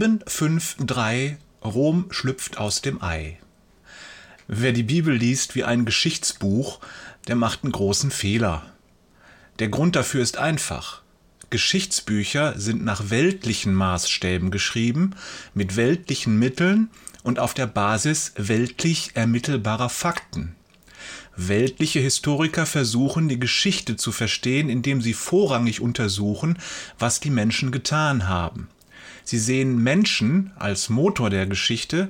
753 Rom schlüpft aus dem Ei. Wer die Bibel liest wie ein Geschichtsbuch, der macht einen großen Fehler. Der Grund dafür ist einfach. Geschichtsbücher sind nach weltlichen Maßstäben geschrieben, mit weltlichen Mitteln und auf der Basis weltlich ermittelbarer Fakten. Weltliche Historiker versuchen, die Geschichte zu verstehen, indem sie vorrangig untersuchen, was die Menschen getan haben. Sie sehen Menschen als Motor der Geschichte,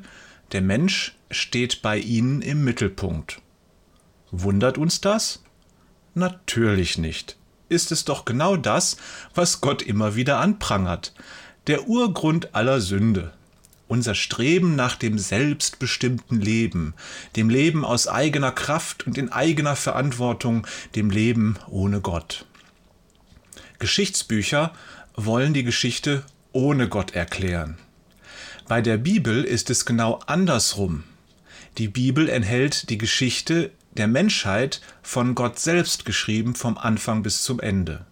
der Mensch steht bei ihnen im Mittelpunkt. Wundert uns das? Natürlich nicht. Ist es doch genau das, was Gott immer wieder anprangert, der Urgrund aller Sünde unser Streben nach dem selbstbestimmten Leben, dem Leben aus eigener Kraft und in eigener Verantwortung, dem Leben ohne Gott. Geschichtsbücher wollen die Geschichte ohne Gott erklären. Bei der Bibel ist es genau andersrum. Die Bibel enthält die Geschichte der Menschheit von Gott selbst geschrieben vom Anfang bis zum Ende.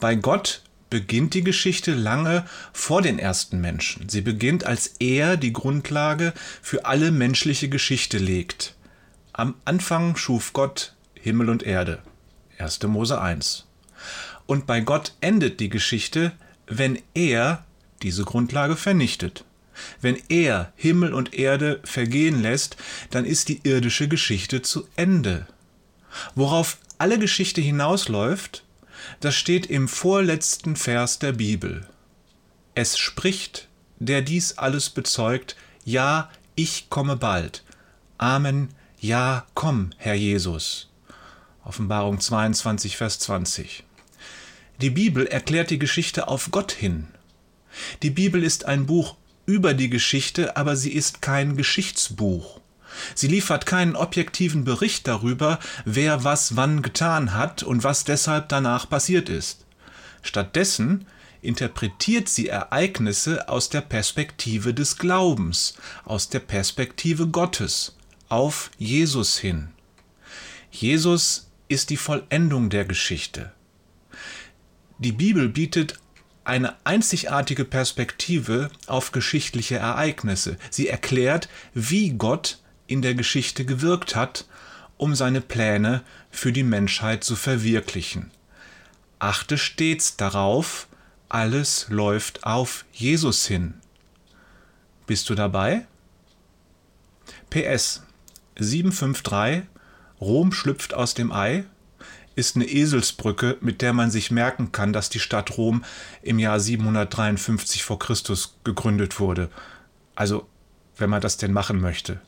Bei Gott beginnt die Geschichte lange vor den ersten Menschen. Sie beginnt, als er die Grundlage für alle menschliche Geschichte legt. Am Anfang schuf Gott Himmel und Erde. 1. Mose 1. Und bei Gott endet die Geschichte, wenn er diese Grundlage vernichtet. Wenn er Himmel und Erde vergehen lässt, dann ist die irdische Geschichte zu Ende. Worauf alle Geschichte hinausläuft, das steht im vorletzten Vers der Bibel. Es spricht, der dies alles bezeugt, ja, ich komme bald. Amen, ja, komm, Herr Jesus. Offenbarung 22, Vers 20. Die Bibel erklärt die Geschichte auf Gott hin. Die Bibel ist ein Buch über die Geschichte, aber sie ist kein Geschichtsbuch. Sie liefert keinen objektiven Bericht darüber, wer was wann getan hat und was deshalb danach passiert ist. Stattdessen interpretiert sie Ereignisse aus der Perspektive des Glaubens, aus der Perspektive Gottes, auf Jesus hin. Jesus ist die Vollendung der Geschichte. Die Bibel bietet eine einzigartige Perspektive auf geschichtliche Ereignisse. Sie erklärt, wie Gott in der Geschichte gewirkt hat, um seine Pläne für die Menschheit zu verwirklichen. Achte stets darauf, alles läuft auf Jesus hin. Bist du dabei? PS 753 Rom schlüpft aus dem Ei ist eine Eselsbrücke, mit der man sich merken kann, dass die Stadt Rom im Jahr 753 vor Christus gegründet wurde. Also, wenn man das denn machen möchte.